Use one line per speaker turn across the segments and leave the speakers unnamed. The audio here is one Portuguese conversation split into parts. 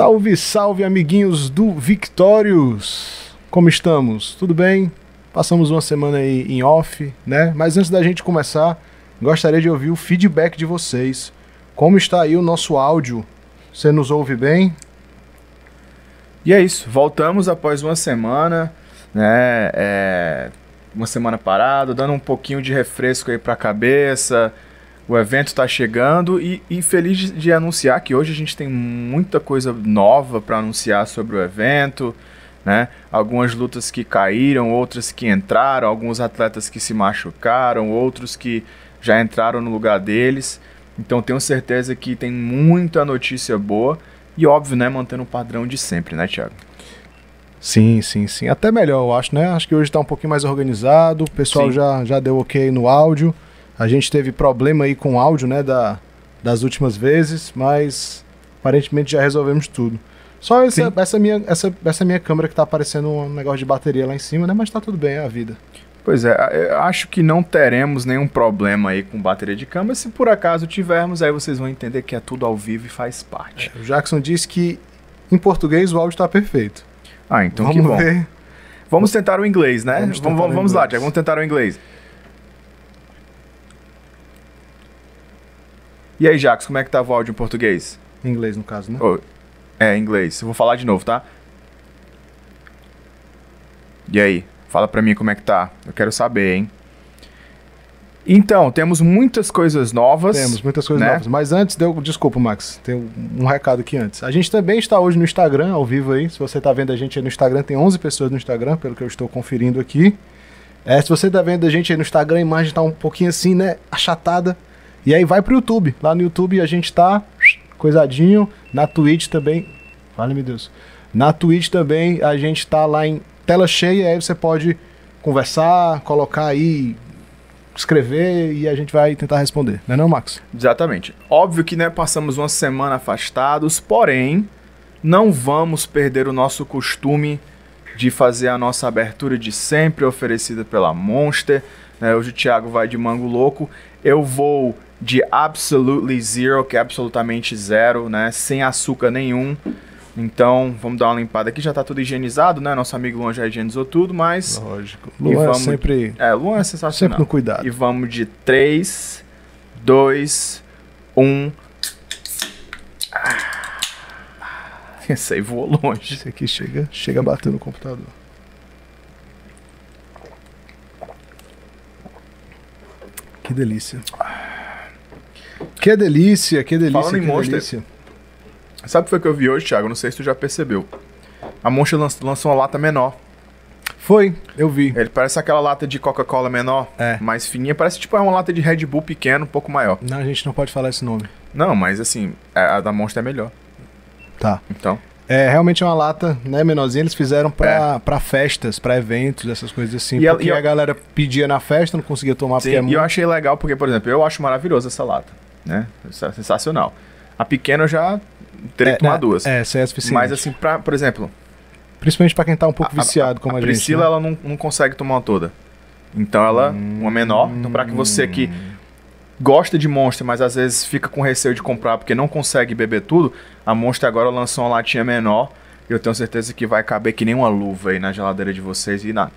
Salve, salve, amiguinhos do Victórios! Como estamos? Tudo bem? Passamos uma semana aí em off, né? Mas antes da gente começar, gostaria de ouvir o feedback de vocês. Como está aí o nosso áudio? Você nos ouve bem?
E é isso, voltamos após uma semana, né? É, uma semana parado, dando um pouquinho de refresco aí pra cabeça. O evento está chegando e, e feliz de, de anunciar que hoje a gente tem muita coisa nova para anunciar sobre o evento. Né? Algumas lutas que caíram, outras que entraram, alguns atletas que se machucaram, outros que já entraram no lugar deles. Então tenho certeza que tem muita notícia boa e óbvio, né, mantendo o padrão de sempre, né, Thiago?
Sim, sim, sim. Até melhor, eu acho, né? Acho que hoje está um pouquinho mais organizado. O pessoal já, já deu ok no áudio. A gente teve problema aí com o áudio, né, da, das últimas vezes, mas aparentemente já resolvemos tudo. Só essa, essa, minha, essa, essa minha câmera que tá aparecendo um negócio de bateria lá em cima, né? Mas tá tudo bem, é a vida.
Pois é, eu acho que não teremos nenhum problema aí com bateria de câmera. Se por acaso tivermos, aí vocês vão entender que é tudo ao vivo e faz parte.
É, o Jackson disse que em português o áudio tá perfeito.
Ah, então vamos que bom. Ver. Vamos tentar o inglês, né? Vamos, vamos, vamos inglês. lá, Tiago, vamos tentar o inglês. E aí, Jacques, como é que tá o áudio em português?
Em inglês, no caso, né?
Oh, é, em inglês. Eu vou falar de novo, tá? E aí, fala pra mim como é que tá. Eu quero saber, hein? Então, temos muitas coisas novas.
Temos muitas coisas né? novas. Mas antes, deu, desculpa, Max, tem um recado aqui antes. A gente também está hoje no Instagram, ao vivo aí. Se você está vendo a gente aí no Instagram, tem 11 pessoas no Instagram, pelo que eu estou conferindo aqui. É, se você está vendo a gente aí no Instagram, a imagem está um pouquinho assim, né, achatada. E aí vai pro YouTube. Lá no YouTube a gente tá coisadinho. Na Twitch também. Vale, meu Deus. Na Twitch também a gente tá lá em tela cheia. Aí você pode conversar, colocar aí, escrever e a gente vai tentar responder. Não é não, Max?
Exatamente. Óbvio que né, passamos uma semana afastados, porém, não vamos perder o nosso costume de fazer a nossa abertura de sempre oferecida pela Monster. Né? Hoje o Thiago vai de mango louco. Eu vou de absolutely zero, que é absolutamente zero, né? Sem açúcar nenhum. Então, vamos dar uma limpada aqui. Já tá tudo higienizado, né? Nosso amigo Luan já higienizou tudo, mas...
Lógico. Luan é vamos... é sempre...
É, Luan é sensacional.
Sempre no cuidado.
E vamos de 3, 2, 1... Esse aí voou longe.
Esse aqui chega, chega batendo no computador. Que delícia. Que delícia, que delícia, Falando que em Monster, delícia.
Sabe o que foi que eu vi hoje, Thiago? Não sei se tu já percebeu. A Monster lançou uma lata menor.
Foi, eu vi.
Ele parece aquela lata de Coca-Cola menor, é. mais fininha. Parece tipo é uma lata de Red Bull pequeno, um pouco maior.
Não, a gente não pode falar esse nome.
Não, mas assim, é, a da Monster é melhor.
Tá.
Então.
É, realmente é uma lata, né, menorzinha. Eles fizeram pra, é. Pra festas, pra eventos, essas coisas assim. E porque a, a galera pedia na festa, não conseguia tomar
sim,
porque é
muito... E eu achei legal porque, por exemplo, eu acho maravilhosa essa lata né? É sensacional. A pequena eu já teria é, que tomar
é,
duas.
É, essa é suficiente.
Mas assim, pra, por exemplo...
Principalmente para quem tá um pouco a, viciado a, como a, a
gente. A Priscila,
né?
ela não, não consegue tomar uma toda. Então ela, hum, uma menor. Então para que você que gosta de Monster, mas às vezes fica com receio de comprar porque não consegue beber tudo, a Monster agora lançou uma latinha menor. E eu tenho certeza que vai caber que nem uma luva aí na geladeira de vocês e na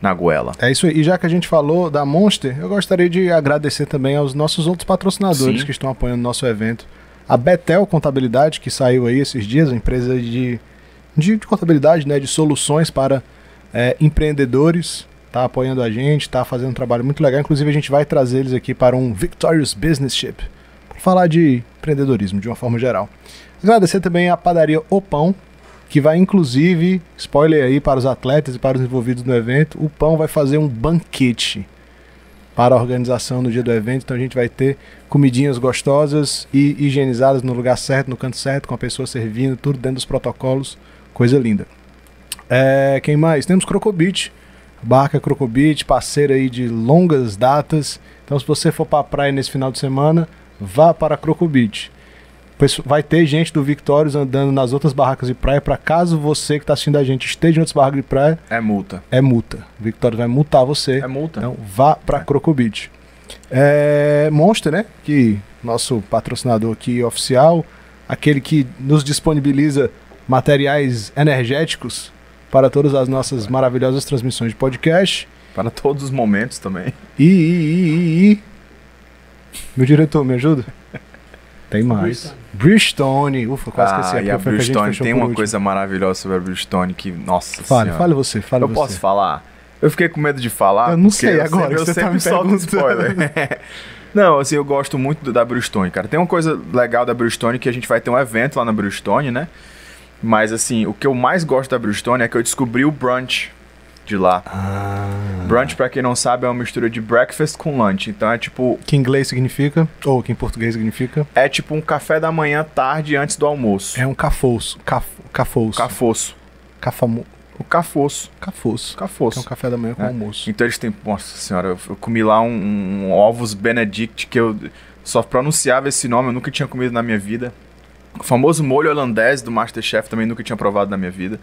na goela.
É isso aí. E já que a gente falou da Monster, eu gostaria de agradecer também aos nossos outros patrocinadores Sim. que estão apoiando o nosso evento. A Betel Contabilidade, que saiu aí esses dias, uma empresa de, de, de contabilidade, né, de soluções para é, empreendedores, está apoiando a gente, está fazendo um trabalho muito legal. Inclusive, a gente vai trazer eles aqui para um Victorious Business Ship, para falar de empreendedorismo de uma forma geral. Agradecer também a padaria O Pão, que vai inclusive, spoiler aí para os atletas e para os envolvidos no evento, o Pão vai fazer um banquete para a organização no dia do evento, então a gente vai ter comidinhas gostosas e higienizadas no lugar certo, no canto certo, com a pessoa servindo, tudo dentro dos protocolos, coisa linda. É, quem mais? Temos Crocobit, barca Crocobit, parceira aí de longas datas. Então se você for para a praia nesse final de semana, vá para Crocobit vai ter gente do Victórios andando nas outras barracas de praia para caso você que está assistindo a gente esteja em outras barracas de praia.
É multa.
É multa. O Victórios vai multar você.
É multa.
Então vá para é. Crocobit. É, Monster, né? Que nosso patrocinador aqui oficial. aquele que nos disponibiliza materiais energéticos para todas as nossas maravilhosas transmissões de podcast.
Para todos os momentos também.
E, e, e, e. Meu diretor, me ajuda? Tem mais. Bridgestone. Ufa, quase
ah,
esqueci.
E a Bridgestone tem uma
último.
coisa maravilhosa sobre a Bridgestone que, nossa
Fale,
senhora.
fale você, fale
Eu
você.
posso falar? Eu fiquei com medo de falar.
Eu não sei agora
sempre,
que
eu
você tá
sempre
me
solto
perguntando.
spoiler. não, assim, eu gosto muito da Bridgestone, cara. Tem uma coisa legal da Bridgestone que a gente vai ter um evento lá na Bridgestone, né? Mas, assim, o que eu mais gosto da Bridgestone é que eu descobri o brunch de lá.
Ah.
Brunch, pra quem não sabe, é uma mistura de breakfast com lunch. Então é tipo,
Que em inglês significa, ou que em português significa,
é tipo um café da manhã tarde antes do almoço.
é um cafoço. Caf, cafoço.
Cafoço.
Cafamo,
O cafoço.
cafoço. Que é
Cafoço.
um café da manhã com
É.
almoço.
Então eles têm. Nossa senhora, eu, eu comi lá um, um ovos Benedict que eu só pronunciava esse nome, eu nunca tinha comido na minha vida. O famoso molho holandês do Masterchef também nunca tinha provado na minha vida.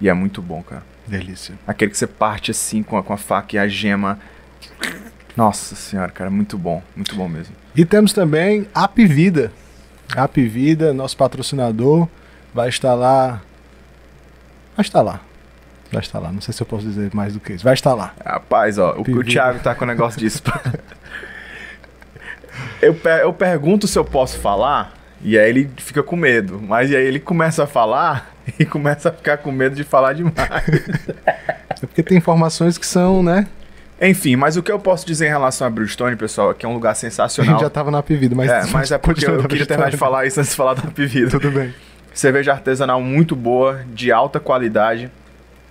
E é muito bom, cara.
Delícia.
Aquele que você parte assim com a, com a faca e a gema. Nossa senhora, cara, muito bom. Muito bom mesmo.
E temos também App Vida. App Vida, nosso patrocinador, vai estar lá. Vai estar lá. Vai estar lá. Não sei se eu posso dizer mais do que isso. Vai estar lá.
Rapaz, ó, o, o. Thiago tá com o negócio disso. eu, pe- eu pergunto se eu posso falar, e aí ele fica com medo. Mas aí ele começa a falar e começa a ficar com medo de falar demais.
É porque tem informações que são, né?
Enfim, mas o que eu posso dizer em relação a Bridgestone, pessoal, é que é um lugar
A
sensacional.
gente já tava na App Vida, mas.
É, mas é porque eu,
continua
queria terminar de falar isso antes de falar da Pivida.
Tudo bem.
cerveja artesanal muito boa, de alta qualidade,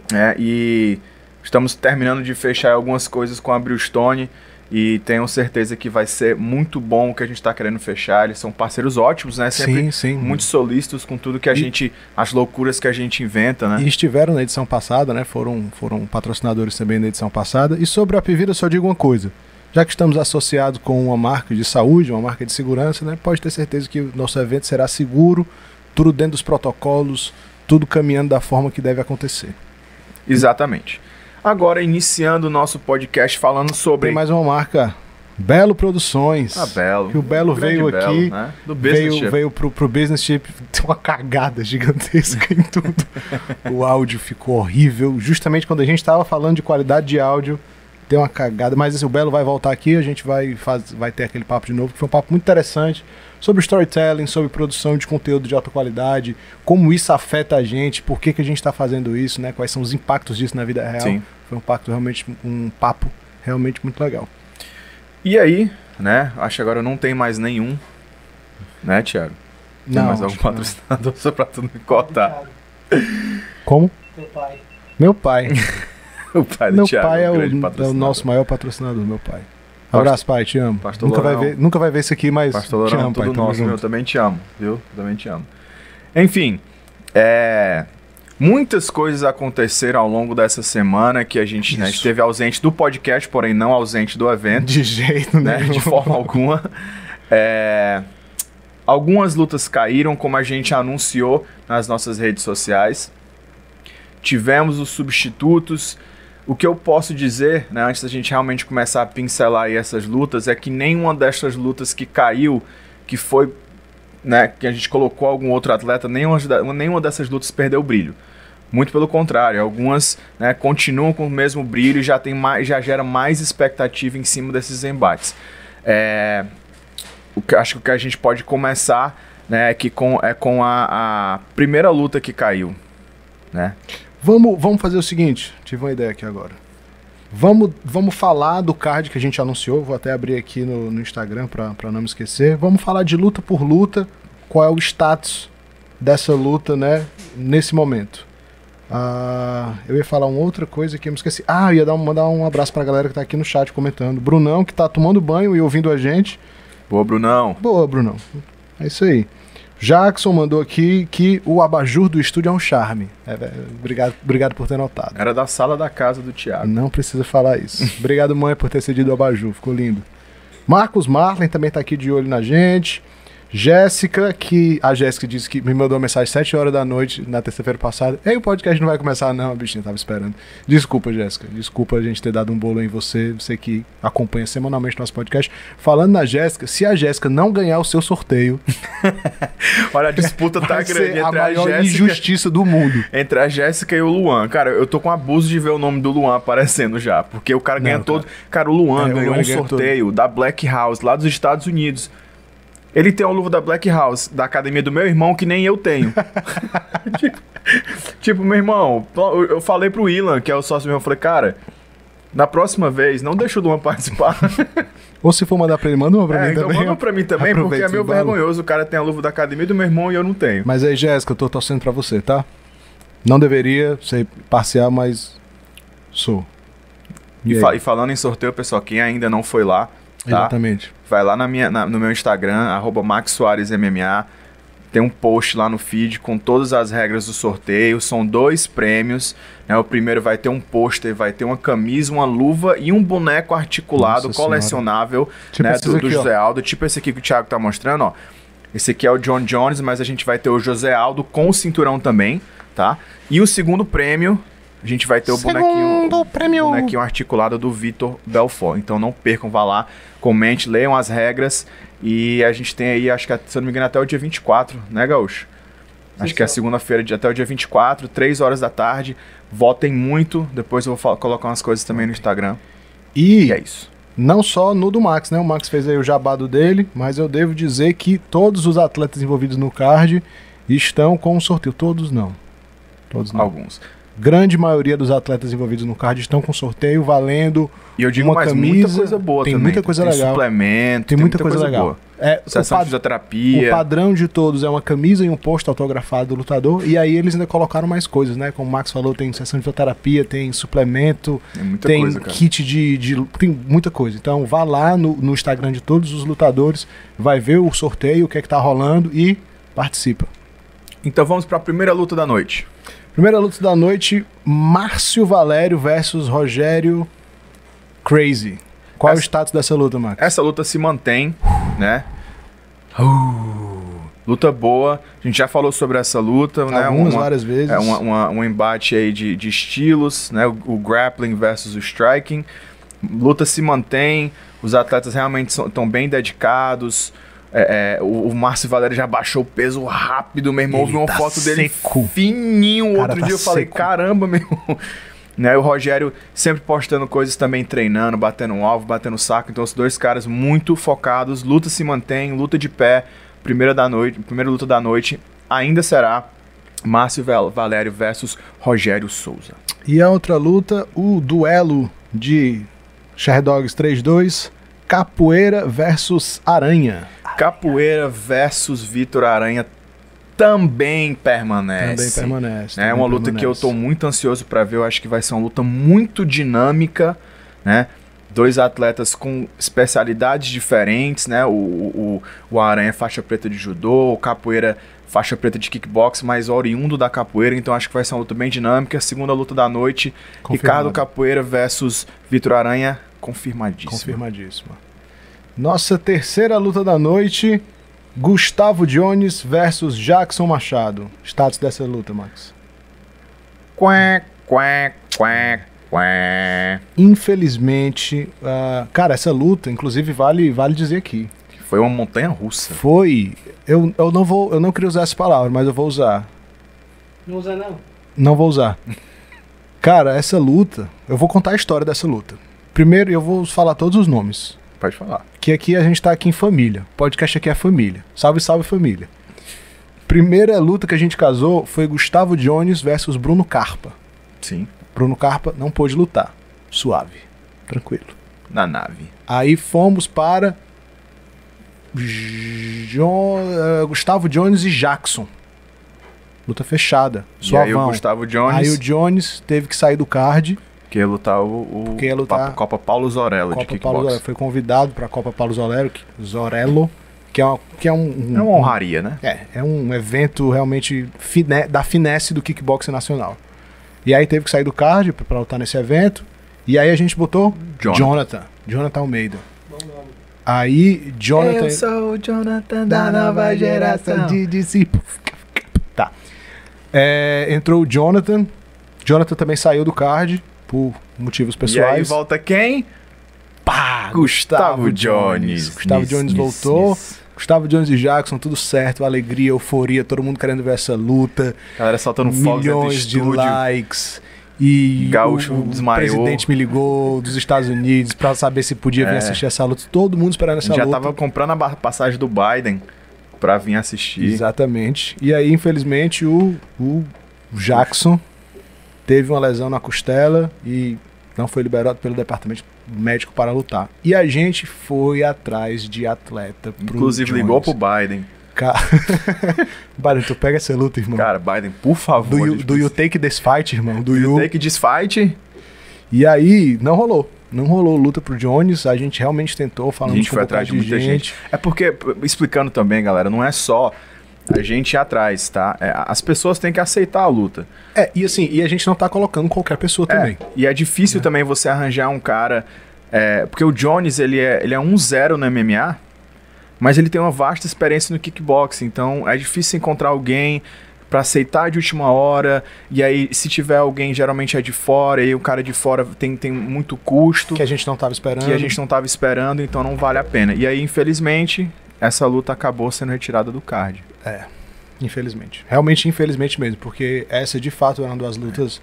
né? E estamos terminando de fechar algumas coisas com a Brewstone e tenho certeza que vai ser muito bom o que a gente está querendo fechar. Eles são parceiros ótimos, né? Sempre
Sim, sim.
muito solícitos com tudo que a
E-
gente, as loucuras que a gente inventa, né?
E estiveram na edição passada, né? Foram, foram patrocinadores também na edição passada. E sobre a Apivida, eu só digo uma coisa. Já que estamos associados com uma marca de saúde, uma marca de segurança, né? Pode ter certeza que o nosso evento será seguro, tudo dentro dos protocolos, tudo caminhando da forma que deve acontecer.
Exatamente. Agora, iniciando o nosso podcast falando sobre
Tem mais uma marca, Belo Produções.
a Belo.
Que o Belo veio
Belo,
aqui,
né? Do business
veio,
chip.
veio pro, pro Business Chip, tem uma cagada gigantesca em tudo. o áudio ficou horrível. Justamente quando a gente estava falando de qualidade de áudio, tem uma cagada. Mas assim, o Belo vai voltar aqui, a gente vai, faz, vai ter aquele papo de novo, que foi um papo muito interessante sobre storytelling, sobre produção de conteúdo de alta qualidade, como isso afeta a gente, por que, que a gente está fazendo isso, né? Quais são os impactos disso na vida real.
Sim.
Foi um pacto realmente, um papo realmente muito legal.
E aí, né? Acho que agora não tem mais nenhum. Né, Thiago? Tem mais algum
não.
patrocinador só pra tu não me cortar?
Como?
Teu pai.
Meu pai.
O pai do
Meu
Thiago
pai é
um
o, é o
patrocinador.
nosso maior patrocinador, meu pai. Abraço, pai, te amo.
Pastor
Nunca vai, ver, nunca vai ver isso aqui, mas
Pastor
te
Lourão,
amo, pai.
tudo nosso, meu. Eu
junto.
também te amo, viu? Também te amo. Enfim, é... Muitas coisas aconteceram ao longo dessa semana que a gente né, esteve ausente do podcast, porém não ausente do evento.
De jeito
né?
nenhum.
De forma alguma. É, Algumas lutas caíram, como a gente anunciou nas nossas redes sociais. Tivemos os substitutos. O que eu posso dizer, né, antes da gente realmente começar a pincelar essas lutas, é que nenhuma dessas lutas que caiu, que foi, né, que a gente colocou algum outro atleta, nenhuma, nenhuma dessas lutas perdeu brilho. Muito pelo contrário, algumas né, continuam com o mesmo brilho e já, tem mais, já gera mais expectativa em cima desses embates. É, o que, acho que o que a gente pode começar né, é, que com, é com a, a primeira luta que caiu. Né?
Vamos, vamos fazer o seguinte, tive uma ideia aqui agora. Vamos, vamos falar do card que a gente anunciou, vou até abrir aqui no, no Instagram pra pra não me esquecer. Vamos falar de luta por luta, qual é o status dessa luta, né, nesse momento. Ah, eu ia falar uma outra coisa que eu me esqueci. Ah, eu ia dar um- mandar um abraço pra galera que tá aqui no chat comentando. Brunão, que tá tomando banho e ouvindo a gente.
Boa, Brunão.
Boa, Brunão. É isso aí. Jackson mandou aqui que o abajur do estúdio é um charme. É, obrigado, obrigado por ter notado.
Era da sala da casa do Thiago.
Não precisa falar isso. Obrigado, mãe, por ter cedido o abajur. Ficou lindo. Marcos Marlin também tá aqui de olho na gente. Jéssica, que. A Jéssica disse que me mandou uma mensagem às 7 horas da noite na terça-feira passada. Ei, o podcast não vai começar, não, a bichinha tava esperando. Desculpa, Jéssica. Desculpa a gente ter dado um bolo em você, você que acompanha semanalmente nosso podcast. Falando na Jéssica, se a Jéssica não ganhar o seu sorteio.
Olha, a disputa tá grande entre
a
a, Jéssica.
injustiça do mundo.
Entre a Jéssica e o Luan. Cara, eu tô com abuso de ver o nome do Luan aparecendo já. Porque o cara
Não,
ganha
cara.
todo. Cara, o Luan
É, o
ganhou
Luan
um sorteio da Black House lá dos Estados Unidos. Ele tem uma luva da Black House, da academia do meu irmão, que nem eu tenho. tipo, tipo, meu irmão, eu falei pro Ilan, que é o sócio meu, eu falei, cara, na próxima vez, não deixa o Luan participar.
Ou se for mandar pra ele, manda uma pra
É,
mim
então
também.
manda pra mim também, porque é meio vergonhoso. O cara tem a luva da academia do meu irmão e eu não tenho.
Mas aí, Jéssica, eu tô torcendo pra você, tá? Não deveria ser parcial, mas sou.
E,
aí?
fa- e falando em sorteio, pessoal, quem ainda não foi lá, tá?
Exatamente.
vai lá na minha, na- no meu Instagram, arroba Max Soares MMA. Tem um post lá no feed com todas as regras do sorteio. São dois prêmios. Né? O primeiro vai ter um pôster, vai ter uma camisa, uma luva e um boneco articulado,
Nossa
colecionável
Tipo
né? do, do
aqui.
José Aldo. Tipo esse aqui que o Thiago tá mostrando, ó. Esse aqui é o John Jones, mas a gente vai ter o José Aldo com o cinturão também, tá? E o segundo prêmio, a gente vai ter o bonequinho,
Segundo prêmio.
bonequinho articulado do Vitor Belfort. Então não percam, vá lá, comente, leiam as regras. E a gente tem aí, acho que, se eu não me engano, até o dia 24, né, Gaúcho? Acho que é segunda-feira, de- até o dia 24, 3 horas da tarde. Votem muito. Depois eu vou colocar umas coisas também no Instagram.
E
E é isso.
não só no do Max, né? O Max fez aí o jabado dele, mas eu devo dizer que todos os atletas envolvidos no card estão com o sorteio. Todos não. Todos não.
Alguns.
Grande maioria dos atletas envolvidos no card estão com sorteio valendo.
E eu digo
Uma
mais, muita
camisa,
coisa boa
tem
também.
muita coisa
tem
legal.
suplemento,
Tem, muita, coisa, legal.
boa.
É, o,
Sessão de fisioterapia.
o padrão de todos é uma camisa e um post autografado do lutador. E aí eles ainda colocaram mais coisas, né? Como o Max falou, tem sessão de fisioterapia, tem suplemento,
Tem muita
tem
coisa,
kit de, de- Tem muita coisa. Então vá lá no, no Instagram de todos os lutadores, vai ver o sorteio, o que é que tá rolando e participa.
Então vamos pra primeira luta da noite.
Primeira luta da noite: Márcio Valério versus Rogério Crazy. Qual é o
Essa-
status dessa luta, Max?
Essa luta se mantém, né? Luta boa. A gente já falou sobre essa luta, né?
Algumas,
Uma-
várias vezes.
É uma- uma- um embate aí de, de estilos, né? O, o grappling versus o striking. Luta se mantém, os atletas realmente estão bem dedicados. É, é, o, o Márcio Valério já baixou o peso rápido, meu irmão. Eu
Ele
vi uma
tá
foto dele
seco.
fininho.
Cara,
Outro
tá
dia eu falei,
seco.
caramba, meu. Né, o Rogério sempre postando coisas também, treinando, batendo um alvo, batendo saco. Então, os dois caras muito focados. Luta se mantém, luta de pé. Primeira da noite, primeira luta da noite ainda será Márcio Val- Valério versus Rogério Souza.
E a outra luta, o duelo de Dogs 3-2, Capoeira versus Aranha.
Capoeira versus Vitor Aranha também permanece.
Também permanece.
É uma luta que eu
permanece.
tô muito ansioso pra ver. Eu acho que vai ser uma luta muito dinâmica, né? Dois atletas com especialidades diferentes, né? O, o, o Aranha é faixa preta de judô, o Capoeira faixa preta de kickbox, mas oriundo da capoeira, então acho que vai ser uma luta bem dinâmica. Segunda luta da noite,
Confirmado.
Ricardo Capoeira versus Vitor Aranha, confirmadíssimo.
Confirmadíssima. Nossa terceira luta da noite, Gustavo Jones versus Jackson Machado. Status dessa luta, Max.
Quack, quack, quack, quack.
Infelizmente, ah, cara, essa luta, inclusive, vale, vale dizer aqui.
Foi uma montanha russa.
Foi. Eu, eu não vou. Eu não queria usar essa palavra, mas eu vou usar.
Não usa não.
Não vou usar. Cara, essa luta. Eu vou contar a história dessa luta. Primeiro, eu vou falar todos os nomes.
Pode falar.
Que aqui a gente tá aqui em família. O podcast aqui é família. Salve, salve família. Primeira luta que a gente casou foi Gustavo Jones versus Bruno Carpa.
Sim.
Bruno Carpa não pôde lutar. Suave. Tranquilo.
Na nave.
Aí fomos para eh, Gustavo Jones e Jackson. Luta fechada.
E aí o
Suavão.
Gustavo Jones,
Aí o Jones teve que sair do card.
Que ia lutar o, o
ia lutar-
Copa Paulo Zorello de
Copa
kickbox.
Paulo Zorello. Foi convidado para a Copa Paulo Zorello, que, Zorello, que é, uma, que é um, um-
É uma honraria, né?
É, é um evento realmente fine- da finesse do kickboxing nacional. E aí teve que sair do card pra lutar nesse evento. E aí a gente botou
Jonathan.
Jonathan. Jonathan Almeida.
Bom nome.
Aí, Jonathan.
Eu sou o Jonathan da nova geração.
de discípulos. Tá. É, entrou o Jonathan. Jonathan também saiu do card por motivos
E aí
pessoais.
volta quem?
Pá,
Gustavo Jones.
Gustavo Jones voltou. Gustavo Jones e Jackson, tudo certo, alegria, euforia, todo mundo querendo ver essa luta.
Galera soltando fogos
milhões de likes. E
Gaúcho
o, o
desmaiou.
presidente me ligou dos Estados Unidos pra saber se podia vir
É.
assistir essa luta. Todo mundo esperando essa
já
luta.
tava comprando a passagem do Biden pra vir assistir.
Exatamente. E aí, infelizmente, o, o Jackson teve uma lesão na costela e não foi liberado pelo departamento médico para lutar. E a gente foi atrás de atleta. pro
Inclusive
Jones.
ligou pro Biden.
Ca... Byron, tu pega essa luta, irmão.
Cara, Biden, por favor.
do, you,
gente
do you take this fight, irmão? Do you...
Take this fight.
E aí, não rolou. Não rolou luta pro Jones. A gente realmente tentou, falando
gente
com
foi
um
atrás de muita gente. É porque, explicando também, galera, não é só a gente ir atrás, tá? É, as pessoas têm que aceitar a luta.
É, e assim, e a gente não tá colocando qualquer pessoa também.
É, e é difícil também você arranjar um cara. é, porque o Jones, ele é, ele é 1-0 no MMA, mas ele tem uma vasta experiência no kickboxing. Então é difícil encontrar alguém pra aceitar de última hora. E aí, se tiver alguém, geralmente é de fora, e o cara de fora tem, tem muito custo
Que a gente não tava esperando.
que a gente não estava esperando, então não vale a pena. E aí, infelizmente, essa luta acabou sendo retirada do card.
Infelizmente. Realmente, infelizmente mesmo, porque essa de fato é uma das lutas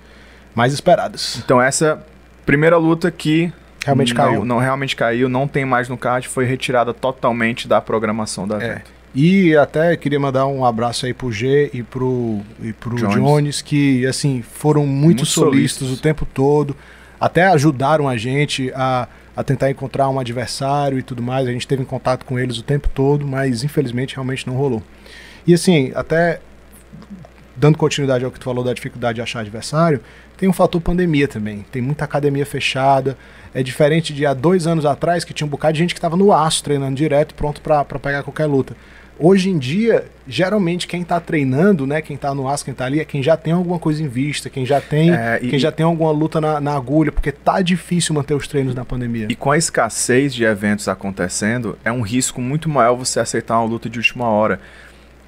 mais esperadas.
Então essa primeira luta que
Realmente
não,
caiu.
não realmente caiu, não tem mais no card, foi retirada totalmente da programação da
É. E até queria mandar um abraço aí pro G e pro, e pro
Jones.
Jones. que assim, foram muito,
Muito
solícitos. o tempo todo. Até ajudaram a gente a, a tentar encontrar um adversário e tudo mais. A gente teve em contato com eles o tempo todo, mas infelizmente realmente não rolou. E assim, até dando continuidade ao que tu falou da dificuldade de achar adversário, tem um fator pandemia também. Tem muita academia fechada. É diferente de há dois anos atrás, que tinha um bocado de gente que estava no aço, treinando direto, pronto para pegar qualquer luta. Hoje em dia, geralmente quem tá treinando, né, quem tá no aço, quem tá ali, é quem já tem alguma coisa em vista, quem já tem,
É, e-
quem já tem alguma luta na, na agulha, porque tá difícil manter os treinos na pandemia.
E com a escassez de eventos acontecendo, é um risco muito maior você aceitar uma luta de última hora.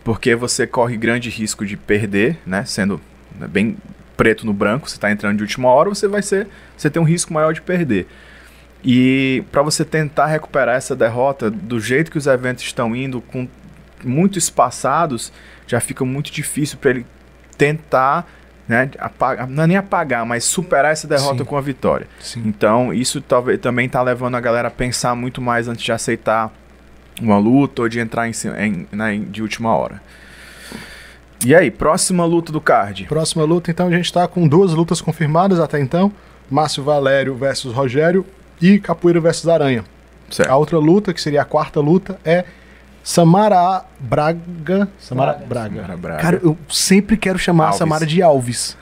Porque você corre grande risco de perder, né? Sendo né, bem preto no branco, você está entrando de última hora, você vai ser. Você tem um risco maior de perder. E para você tentar recuperar essa derrota, do jeito que os eventos estão indo, com muito espaçados, já fica muito difícil para ele tentar, né, apagar, não é nem apagar, mas superar essa derrota
Sim.
com a vitória.
Sim.
Então, isso talvez também tá levando a galera a pensar muito mais antes de aceitar uma luta ou de entrar em, em- na- em- de última hora. E aí, próxima luta do card.
Próxima luta, então, a gente tá com duas lutas confirmadas até então. Márcio Valério versus Rogério e Capoeira versus Aranha.
Certo.
A outra luta, que seria a quarta luta, é Samara Braga. Samara
Braga.
Braga.
Samara Braga.
Cara, eu sempre quero chamar a
Alves.
Samara de Alves.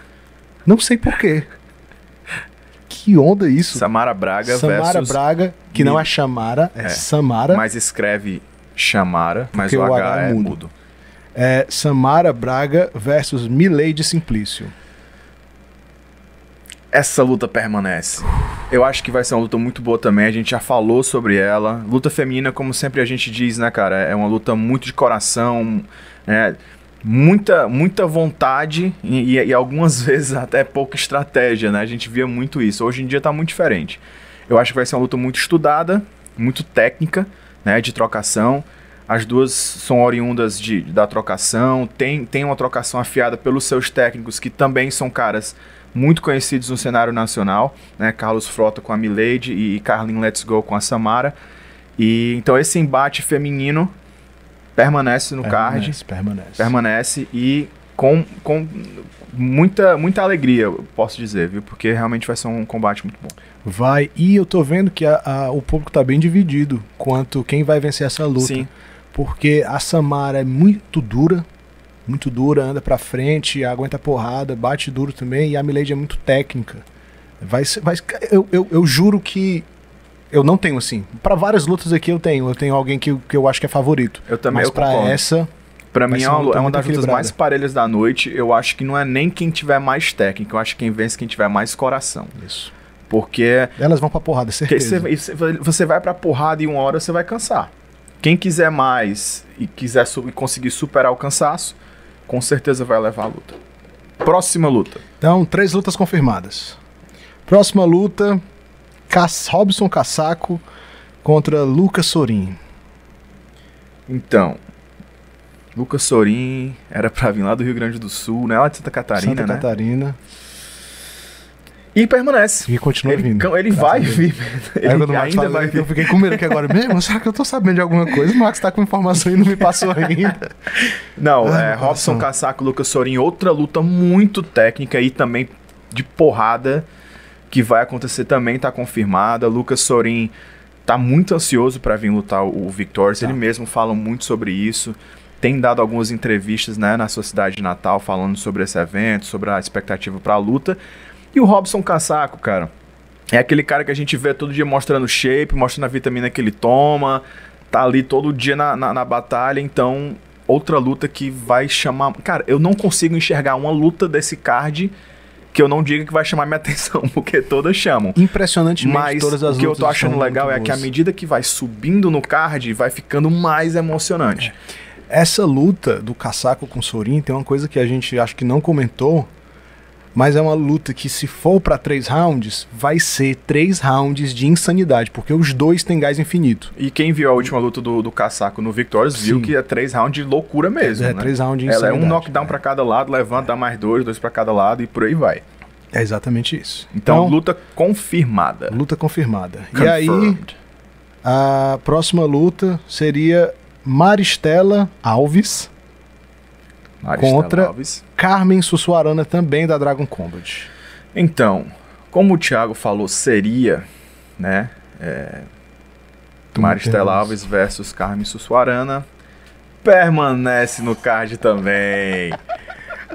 Não sei porquê. Que onda isso?
Samara Braga
Samara
versus.
Braga, que não
Mi-
é Chamara, é,
É.
Samara.
Mas escreve Chamara, mas o
o
H,
H é
é
mudo.
mudo.
É Samara Braga versus Milady Simplício.
Essa luta permanece. Eu acho que vai ser uma luta muito boa também. A gente já falou sobre ela. Luta feminina, como sempre a gente diz, né, cara? É uma luta muito de coração, né? Muita, muita vontade e, e- e algumas vezes até pouca estratégia, né? A gente via muito isso. Hoje em dia tá muito diferente. Eu acho que vai ser uma luta muito estudada, muito técnica, né? De trocação. As duas são oriundas de, da trocação. Tem, tem uma trocação afiada pelos seus técnicos, que também são caras muito conhecidos no cenário nacional, né? Carlos Frota com a Milady e Carlin Let's Go com a Samara. E então esse embate feminino permanece no card,
Permanece, permanece.
permanece e com, com muita muita alegria, eu posso dizer, viu? Porque realmente vai ser um combate muito bom.
Vai. E eu tô vendo que a- a- o público tá bem dividido quanto quem vai vencer essa luta.
Sim.
Porque a Samara é muito dura, muito dura, anda pra frente, aguenta porrada, bate duro também, e a Milady é muito técnica. Vai vai, eu, eu, eu juro que eu não tenho assim. Pra várias lutas aqui eu tenho, eu tenho alguém que, que eu acho que é favorito.
Eu também
Mas
concordo.
essa,
Pra
vai
mim é
uma
é uma das lutas mais parelhas da noite. Eu acho que não é nem quem tiver mais técnica, eu acho que quem vence é quem tiver mais coração.
isso.
Porque.
Elas vão pra porrada, certeza.
Você, você vai pra porrada e uma hora você vai cansar. Quem quiser mais e quiser su conseguir superar o cansaço, com certeza vai levar a luta. Próxima luta.
Então, três lutas confirmadas. Próxima luta: Cass Robson Cassaco contra Lucas Sorin.
Então, Lucas Sorin era pra vir lá do Rio Grande do Sul, né? Lá de Santa Catarina,
Santa
né?
Catarina.
E permanece.
E continua
ele,
vindo.
Ele vai vir.
Ele ainda
ainda vai vir.
Eu fiquei com medo aqui agora mesmo. Será que eu tô sabendo de alguma coisa? O Max tá com informação e não me passou ainda.
Não,
Ah,
é Robson. Cassaco, Lucas Sorin, outra luta muito técnica e também de porrada que vai acontecer também, tá confirmada. Lucas Sorin tá muito ansioso para vir lutar o, o Victorious,
Tá.
ele mesmo fala muito sobre isso. Tem dado algumas entrevistas né, na sua cidade natal falando sobre esse evento, sobre a expectativa para a luta. E o Robson Cassaco, cara, é aquele cara que a gente vê todo dia mostrando shape, mostrando a vitamina que ele toma, tá ali todo dia na, na, na batalha, então outra luta que vai chamar. Cara, eu não consigo enxergar uma luta desse card que eu não diga que vai chamar minha atenção, porque todas chamam.
Impressionantemente,
Mas
todas as
o que eu tô achando legal é que à medida que vai subindo no card, vai ficando mais emocionante.
Essa luta do Casaco com o Sorin tem uma coisa que a gente acho que não comentou, mas é uma luta que se for pra três rounds, vai ser três rounds de insanidade, porque os dois têm gás infinito.
E quem viu a última luta do, do Casaco no Victorious viu
Sim.
que é três rounds de loucura mesmo.
é
né?
três rounds de
Ela é
insanidade.
um knockdown pra cada lado, levanta, dá mais dois, dois pra cada lado e por aí vai.
É exatamente isso.
Então, luta confirmada.
luta confirmada. E aí,
Confirmed.
a próxima luta seria Maristela Alves Contra-
Alves.
Carmen Sussuarana também da Dragon Combat.
Então, como o Thiago falou, seria, né? É, Maristela? Alves versus Carmen Sussuarana. Permanece no card também.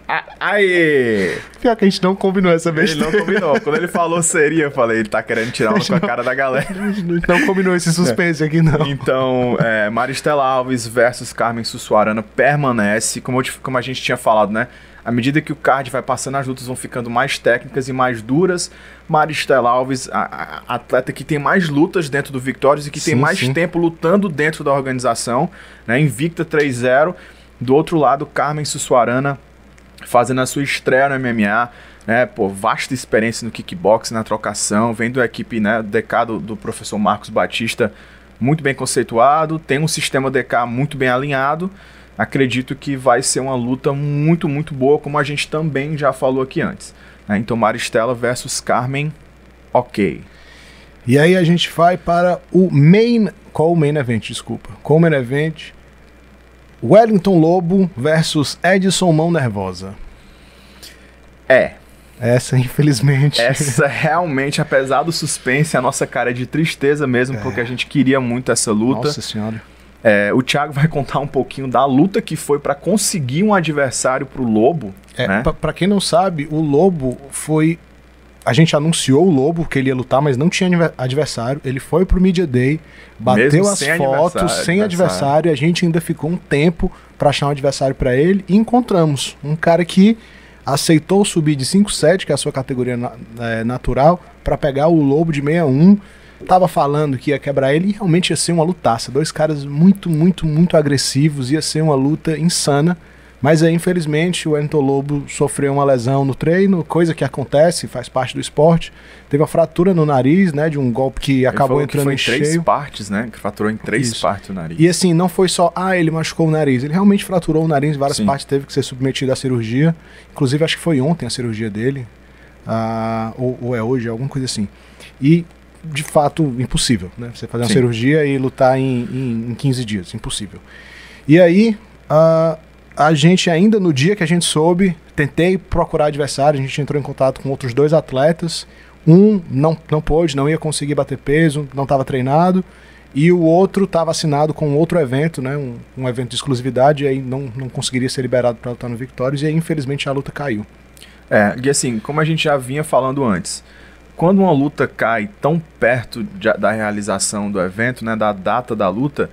A- Aê!
Pior que a gente não combinou essa vez.
Ele não combinou. Quando ele falou seria, eu falei, ele tá querendo tirar uma com a cara da galera.
A gente não combinou esse suspense aqui, não.
Então, é, Maristela Alves versus Carmen Sussuarana permanece, como, eu como a gente tinha falado, né? À medida que o card vai passando, as lutas vão ficando mais técnicas e mais duras. Maristela Alves, a, a- atleta que tem mais lutas dentro do Victorious e que tem
Sim,
mais
sim.
tempo lutando dentro da organização, né? Invicta 3-0. Do outro lado, Carmen Sussuarana fazendo a sua estreia no MMA, né? Pô, vasta experiência no kickboxing, na trocação, vem da equipe, né, DK do, do professor Marcos Batista, muito bem conceituado, tem um sistema DK muito bem alinhado. Acredito que vai ser uma luta muito, muito boa, como a gente também já falou aqui antes. né? Então, Maristela versus Carmen, ok.
E aí a gente vai para o main. Qual o main event? Desculpa. Qual o main event? Wellington Lobo versus Edson Mão Nervosa.
É,
Essa, infelizmente.
essa realmente, apesar do suspense, a nossa cara é de tristeza mesmo, porque a gente queria muito essa luta.
Nossa senhora.
É, o Thiago vai contar um pouquinho da luta que foi pra conseguir um adversário pro Lobo.
É,
né?
pra quem não sabe, o Lobo foi. A gente anunciou o Lobo que ele ia lutar, mas não tinha adver- adversário. Ele foi pro Media Day, bateu
Mesmo
as
sem
fotos
adversário-
sem adversário. e A gente ainda ficou um tempo pra achar um adversário pra ele e encontramos um cara que aceitou subir de 5,7, que é a sua categoria na- é, natural, pra pegar o Lobo de 61. Tava falando que ia quebrar ele e realmente ia ser uma lutaça. Dois caras muito, muito, muito agressivos. Ia ser uma luta insana. Mas aí, infelizmente, o Wellington Lobo sofreu uma lesão no treino, coisa que acontece, faz parte do esporte. Teve uma fratura no nariz, né, de um golpe que acabou
falou que
entrando
foi
em
em três
cheio.
partes, né? Que fraturou em três
Isso.
partes o nariz.
E assim, não foi só, ah, ele machucou o nariz. Ele realmente fraturou o nariz em várias
Sim.
partes, teve que ser submetido à cirurgia. Inclusive, acho que foi ontem a cirurgia dele. ah, ou, ou é hoje, alguma coisa assim. E, de fato, impossível, né? Você fazer uma
Sim.
cirurgia e lutar em, em, em 15 dias, impossível. E aí, ah, a gente ainda no dia que a gente soube, tentei procurar adversário, a gente entrou em contato com outros dois atletas. Um não, não pôde, não ia conseguir bater peso, não estava treinado. E o outro estava assinado com outro evento, né? Um, um evento de exclusividade, e aí não, não conseguiria ser liberado para lutar no Victorious, e aí infelizmente a luta caiu.
É, e assim, como a gente já vinha falando antes, quando uma luta cai tão perto de- da realização do evento, né, da data da luta,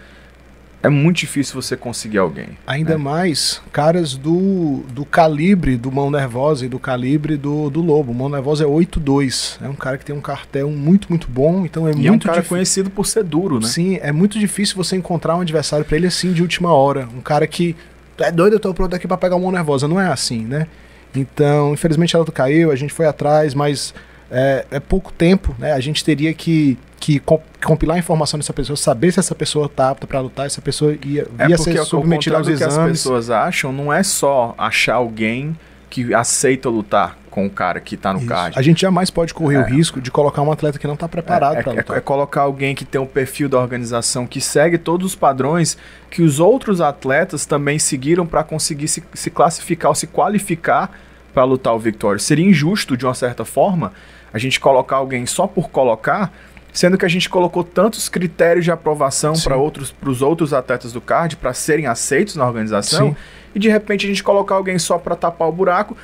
é muito difícil você conseguir alguém.
Ainda
né?
mais caras do, do calibre do Mão Nervosa e do calibre do, do Lobo. O Mão Nervosa é 8-2. É um cara que tem um cartel muito, muito bom. Então é
e
muito
é um cara conhecido por ser duro, né?
Sim, é muito difícil você encontrar um adversário pra ele assim de última hora. Um cara que "Tu é doido, eu tô pronto aqui pra pegar o Mão Nervosa. Não é assim, né? Então, infelizmente a luta caiu, a gente foi atrás, mas é, é pouco tempo, né? A gente teria que, que com- compilar a informação dessa pessoa, saber se essa pessoa tá apta pra lutar, se essa pessoa ia,
É
ia
porque
ser submetida aos
do que as
exames.
pessoas acham, não é só achar alguém que aceita lutar com o cara que tá no
Isso.
card.
A gente jamais pode correr o
É.
risco de colocar um atleta que não tá preparado
é,
pra
é-
lutar.
é colocar alguém que tem um perfil da organização que segue todos os padrões que os outros atletas também seguiram para conseguir se, se classificar ou se qualificar para lutar o Victória. Seria injusto, de uma certa forma, a gente colocar alguém só por colocar, sendo que a gente colocou tantos critérios de aprovação para outros os outros atletas do card para serem aceitos na organização
Sim.
e de repente a gente colocar alguém só para tapar o buraco,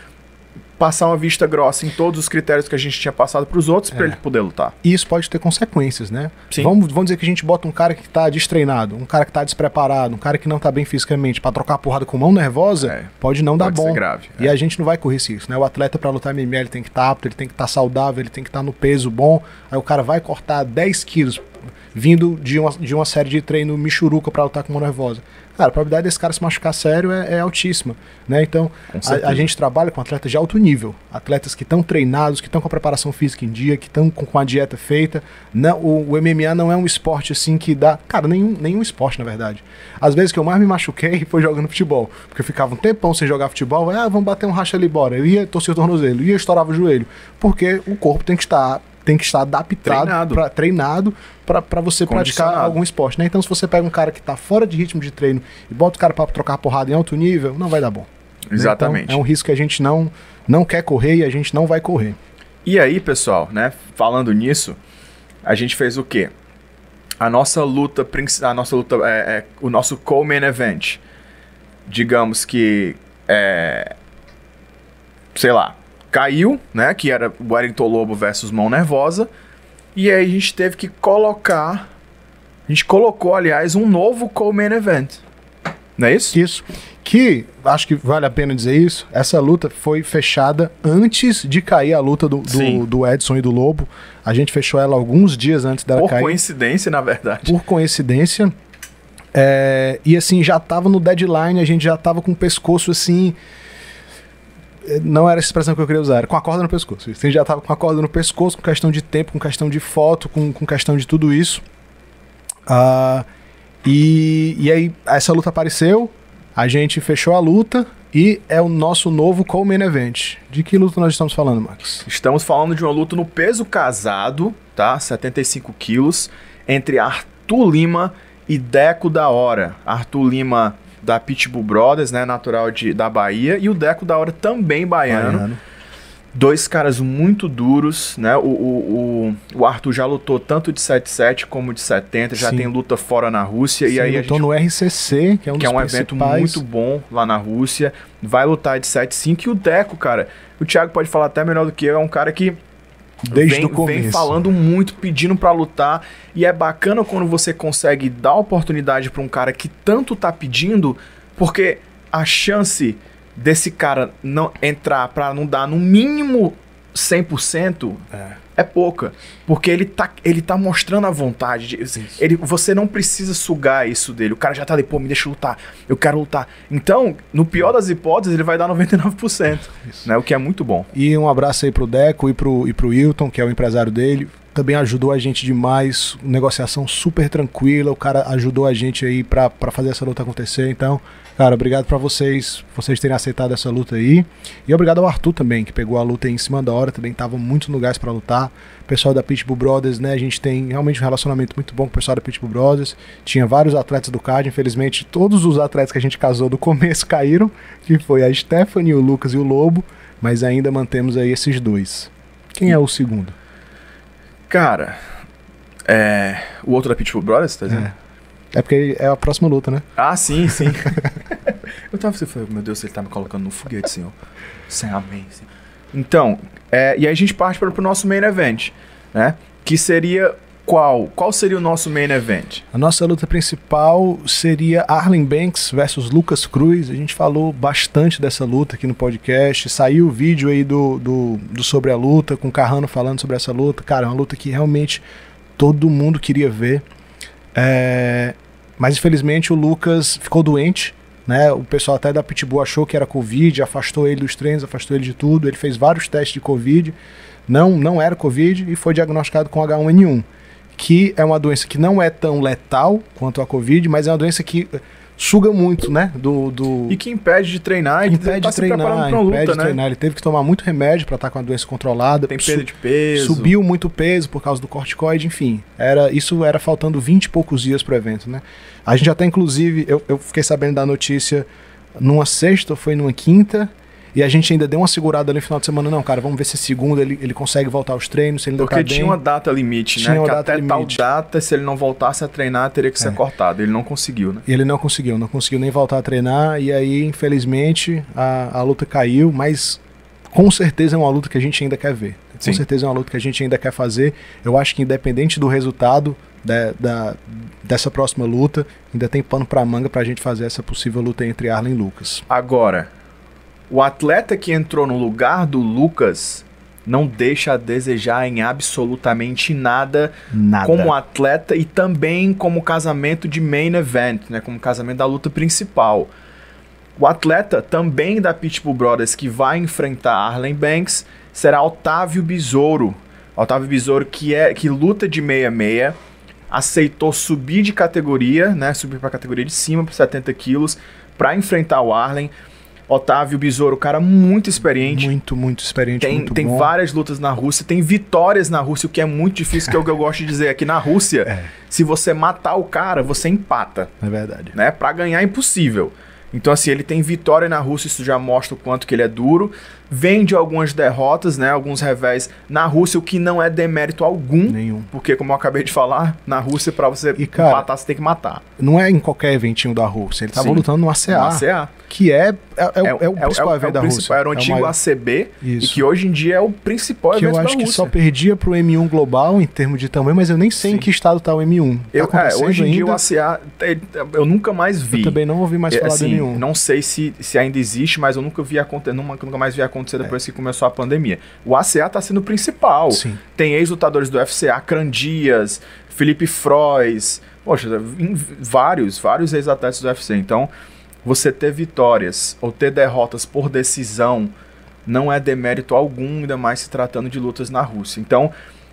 passar uma vista grossa em todos os critérios que a gente tinha passado para os outros para
É.
ele poder lutar.
E isso pode ter consequências, né?
Sim.
Vamos, vamos dizer que a gente bota um cara que tá destreinado, um cara que tá despreparado, um cara que não tá bem fisicamente, pra trocar a porrada com mão nervosa,
É.
pode não dar
Pode ser
bom.
grave,
E
é.
a gente não vai correr risco, né? O atleta pra lutar MMA ele tem que estar apto, ele tem que estar saudável, ele tem que estar no peso bom. Aí o cara vai cortar 10 quilos vindo de uma, de uma série de treino michuruca pra lutar com mão nervosa. Cara, a probabilidade desse cara se machucar sério é, é altíssima, né? Então, a, a gente trabalha com atletas de alto nível, atletas que estão treinados, que estão com a preparação física em dia, que estão com, com a dieta feita. Não, o, o MMA não é um esporte assim que dá. Cara, nenhum, nenhum esporte, na verdade. Às vezes que eu mais me machuquei foi jogando futebol. Porque eu ficava um tempão sem jogar futebol, ah, vamos bater um racha ali, bora. Eu ia torcer o tornozelo, ia estourava o joelho. Porque o corpo tem que estar. Tem que estar adaptado,
Treinado.
para você praticar algum esporte, né? Então, se você pega um cara que tá fora de ritmo de treino e bota o cara para trocar porrada em alto nível, não vai dar bom. né?
Exatamente.
Então, é um risco que a gente não, não quer correr e a gente não vai correr.
E aí, pessoal, né? Falando nisso, a gente fez o quê? A nossa luta, a nossa luta, é, é, o nosso co-main event, digamos que, é, sei lá, caiu, né? Que era o Wellington Lobo versus Mão Nervosa. E aí a gente teve que colocar, a gente colocou, aliás, um novo co-main event. Não é isso?
Isso. Que, acho que vale a pena dizer isso, essa luta foi fechada antes de cair a luta do, do, do Edson e do Lobo. A gente fechou ela alguns dias antes dela
Por
cair.
coincidência, na verdade.
por coincidência. É, e assim, já tava no deadline, a gente já tava com o pescoço assim. Não era essa expressão que eu queria usar, era com a corda no pescoço. Gente já tava com a corda no pescoço, com questão de tempo, com questão de foto, com, com questão de tudo isso. Ah, e, e aí, essa luta apareceu, a gente fechou a luta e é o nosso novo co-main event. De que luta nós estamos falando, Max?
Estamos falando de uma luta no peso casado, tá? 75 quilos, entre Arthur Lima e Deco da Hora. Arthur Lima da Pitbull Brothers, né? Natural de, da Bahia. E o Deco da Hora também baiano.
Baiano.
Dois caras muito duros, né? O, o, o, o Arthur já lutou tanto de 77 como de 70, já
Sim.
tem luta fora na Rússia. e
Sim,
aí a
lutou
gente
no RCC, que é um
que é um evento muito bom lá na Rússia. Vai lutar de 7-5. E o Deco, cara, o Thiago pode falar até melhor do que eu, é um cara que
Desde
vem,
o começo.
vem falando muito, pedindo pra lutar. E é bacana quando você consegue dar oportunidade pra um cara que tanto tá pedindo, porque a chance desse cara não entrar pra não dar no mínimo 100%
É.
é pouca. Porque ele tá, ele tá mostrando a vontade. de- ele, você não precisa sugar isso dele. O cara já tá ali, pô, me deixa lutar. Eu quero lutar. Então, no pior das hipóteses, ele vai dar 99%.
Isso.
Né, o que é muito bom.
E um abraço aí pro Deco e pro, e pro Wilton, que é o empresário dele. Também ajudou a gente demais, negociação super tranquila. O cara ajudou a gente aí pra fazer essa luta acontecer. Então, cara, obrigado pra vocês, vocês terem aceitado essa luta aí. E obrigado ao Arthur também, que pegou a luta em cima da hora, também tava muito no gás pra lutar. O pessoal da Pitbull Brothers, né? A gente tem realmente um relacionamento muito bom com o pessoal da Pitbull Brothers. Tinha vários atletas do card, infelizmente todos os atletas que a gente casou do começo caíram, que foi a Stephanie, o Lucas e o Lobo, mas ainda mantemos aí esses dois. Quem é o segundo?
Cara, é. O outro da Pitbull Brothers, tá dizendo?
É. É porque é a próxima luta, né?
Ah, sim, sim. eu tava assim, falei, meu Deus, ele tá me colocando no foguete, senhor. Sem amém. Senhor. Então, é, e aí a gente parte para pro nosso main event, né? Que seria qual? Qual seria o nosso main event?
A nossa luta principal seria Arlen Banks versus Lucas Cruz. A gente falou bastante dessa luta aqui no podcast. Saiu o vídeo aí do, do, do sobre a luta, com o Carrano falando sobre essa luta. Cara, é uma luta que realmente todo mundo queria ver. É... Mas infelizmente o Lucas ficou doente. Né? O pessoal até da Pitbull achou que era Covid, afastou ele dos treinos, afastou ele de tudo. Ele fez vários testes de Covid. Não, não era Covid e foi diagnosticado com H1N1 que é uma doença que não é tão letal quanto a Covid, mas é uma doença que suga muito, né? Do, do...
E que impede de treinar
e impede tá de treinar, impede luta, de né? treinar. Ele teve que tomar muito remédio para estar tá com a doença controlada.
Tem perda de peso.
Subiu muito peso por causa do corticoide, enfim. Era, isso era faltando 20 e poucos dias pro evento, né? A gente até, inclusive, eu, eu fiquei sabendo da notícia numa sexta foi numa quinta e a gente ainda deu uma segurada ali no final de semana, não, cara, vamos ver se segunda ele, ele consegue voltar aos treinos, se ele
Porque
tá
tinha
bem.
uma data limite,
tinha
né?
Uma
que
data
até
limite.
tal data, se ele não voltasse a treinar, teria que ser
É.
cortado. Ele não conseguiu, né?
E ele não conseguiu, não conseguiu nem voltar a treinar, e aí, infelizmente, a, a luta caiu, mas com certeza é uma luta que a gente ainda quer ver. Com
Sim.
certeza é uma luta que a gente ainda quer fazer. Eu acho que independente do resultado da, da- dessa próxima luta, ainda tem pano pra manga pra gente fazer essa possível luta entre Arlen e Lucas.
Agora, o atleta que entrou no lugar do Lucas não deixa a desejar em absolutamente nada
Nada.
como atleta e também como casamento de main event, né? Como casamento da luta principal. O atleta também da Pitbull Brothers que vai enfrentar Arlen Banks será Otávio Besouro. Otávio Besouro que é que luta de 66, aceitou subir de categoria, né? Subir para a categoria de cima para 70 quilos para enfrentar o Arlen. Otávio Besouro, cara muito experiente.
Muito, muito experiente,
Tem,
muito
tem
bom.
várias lutas na Rússia, tem vitórias na Rússia, o que é muito difícil, que é o que eu gosto de dizer aqui na Rússia.
É.
Se você matar o cara, você empata,
É verdade.
né? Pra ganhar é impossível. Então, assim, ele tem vitória na Rússia, isso já mostra o quanto que ele é duro. Vem de algumas derrotas, né? Alguns revés na Rússia, o que não é demérito algum.
Nenhum.
Porque, como eu acabei de falar, na Rússia, pra você
E, cara,
empatar, você tem que matar.
Não é em qualquer eventinho da Rússia. Ele tava
Sim.
lutando no ACA,
Na CA.
que é, é, é, o- é o principal
é
evento da Rússia.
Era o
É
antigo ACB, e
Isso.
que hoje em dia é o principal
que
evento
eu acho
da
que
Rússia.
só perdia pro M1 global em termos de tamanho, mas eu nem sei
Sim.
em que estado tá o M1. Tá
Eu, é, hoje em dia o
ainda?
ACA, eu nunca mais vi.
Eu também não ouvi mais
É,
falar
assim,
do M1.
Não sei se, se ainda existe, mas eu nunca vi acontecer, nunca, nunca mais vi acontecer depois que começou a pandemia. O ACA tá sendo o principal.
Sim.
Tem ex-lutadores do UFC, Acran Dias, Felipe Frois, poxa, vários, vários ex-atletas do UFC. Então, você ter vitórias ou ter derrotas por decisão não é demérito algum, ainda mais se tratando de lutas na Rússia. Então,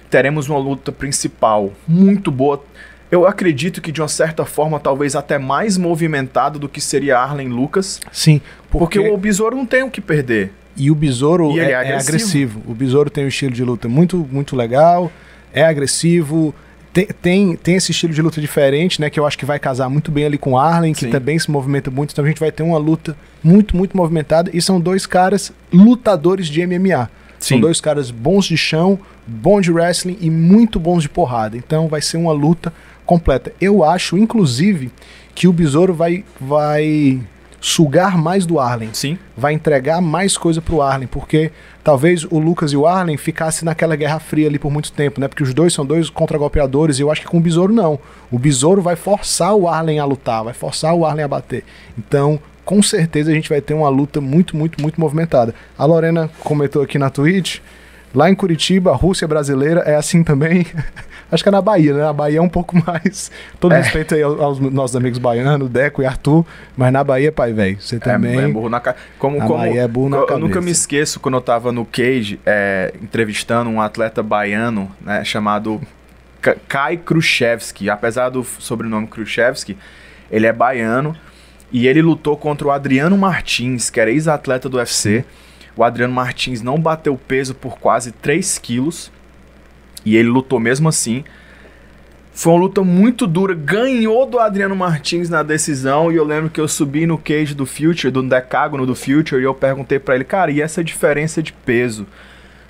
teremos uma luta principal muito boa. Eu acredito que de uma certa forma, talvez até mais movimentada do que seria Arlen Lucas,
Sim,
porque,
porque,
o Besouro não tem o que perder.
E o Besouro
E
é,
é
é
agressivo.
agressivo. O Besouro tem um estilo de luta muito, muito legal, é agressivo, tem, tem, tem esse estilo de luta diferente, né? Que eu acho que vai casar muito bem ali com o Arlen, que
Sim.
também se movimenta muito. Então a gente vai ter uma luta muito, muito movimentada. E são dois caras lutadores de MMA. São
Sim.
dois caras bons de chão, bons de wrestling e muito bons de porrada. Então vai ser uma luta completa. Eu acho, inclusive, que o Besouro vai, vai sugar mais do Arlen
Sim.
vai entregar mais coisa pro Arlen, porque talvez o Lucas e o Arlen ficassem naquela guerra fria ali por muito tempo, né? Porque os dois são dois contra-golpeadores e eu acho que com o Besouro não. O Besouro vai forçar o Arlen a lutar, vai forçar o Arlen a bater. Então, com certeza a gente vai ter uma luta muito, muito, muito movimentada. A Lorena comentou aqui na Twitch, lá em Curitiba, a Rússia brasileira é assim também. Acho que é na Bahia, né? Na Bahia é um pouco mais. Todo
É.
respeito aí aos, aos nossos amigos baianos, Deco e Arthur, mas na Bahia, pai, velho, você também.
É, é burro na cara. Como,
A
como,
Bahia é burro na
eu, eu
cabeça.
nunca me esqueço quando eu tava no Cage é, entrevistando um atleta baiano né, chamado Ka- Kai Khrushchevsky. Apesar do sobrenome Khrushchevsky, ele é baiano e ele lutou contra o Adriano Martins, que era ex-atleta do UFC. O Adriano Martins não bateu peso por quase 3 quilos e ele lutou mesmo assim. Foi uma luta muito dura. Ganhou do Adriano Martins na decisão. E eu lembro que eu subi no cage do Future, do decágono do Future, e eu perguntei pra ele, cara, e essa diferença de peso?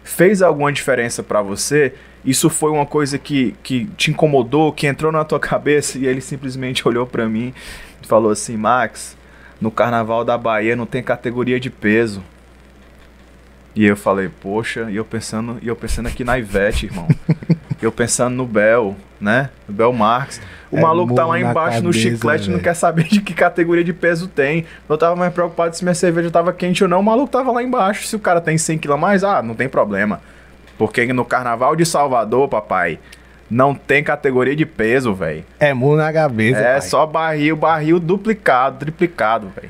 Fez alguma diferença pra você? Isso foi uma coisa que, que te incomodou, que entrou na tua cabeça? E ele simplesmente olhou pra mim e falou assim: Max, no carnaval da Bahia não tem categoria de peso. E eu falei, poxa, e eu pensando, e eu pensando aqui na Ivete, irmão. Eu pensando no Bel, né? No Bel Marques. O
É
maluco tá lá embaixo no
cabeça,
chiclete e não quer saber de que categoria de peso tem. Eu tava mais preocupado se minha cerveja tava quente ou não. O maluco tava lá embaixo. Se o cara tem 100 kg a mais, ah, não tem problema. Porque no Carnaval de Salvador, papai, não tem categoria de peso, velho.
É murro na cabeça.
É
pai.
só barril, barril duplicado, triplicado, velho.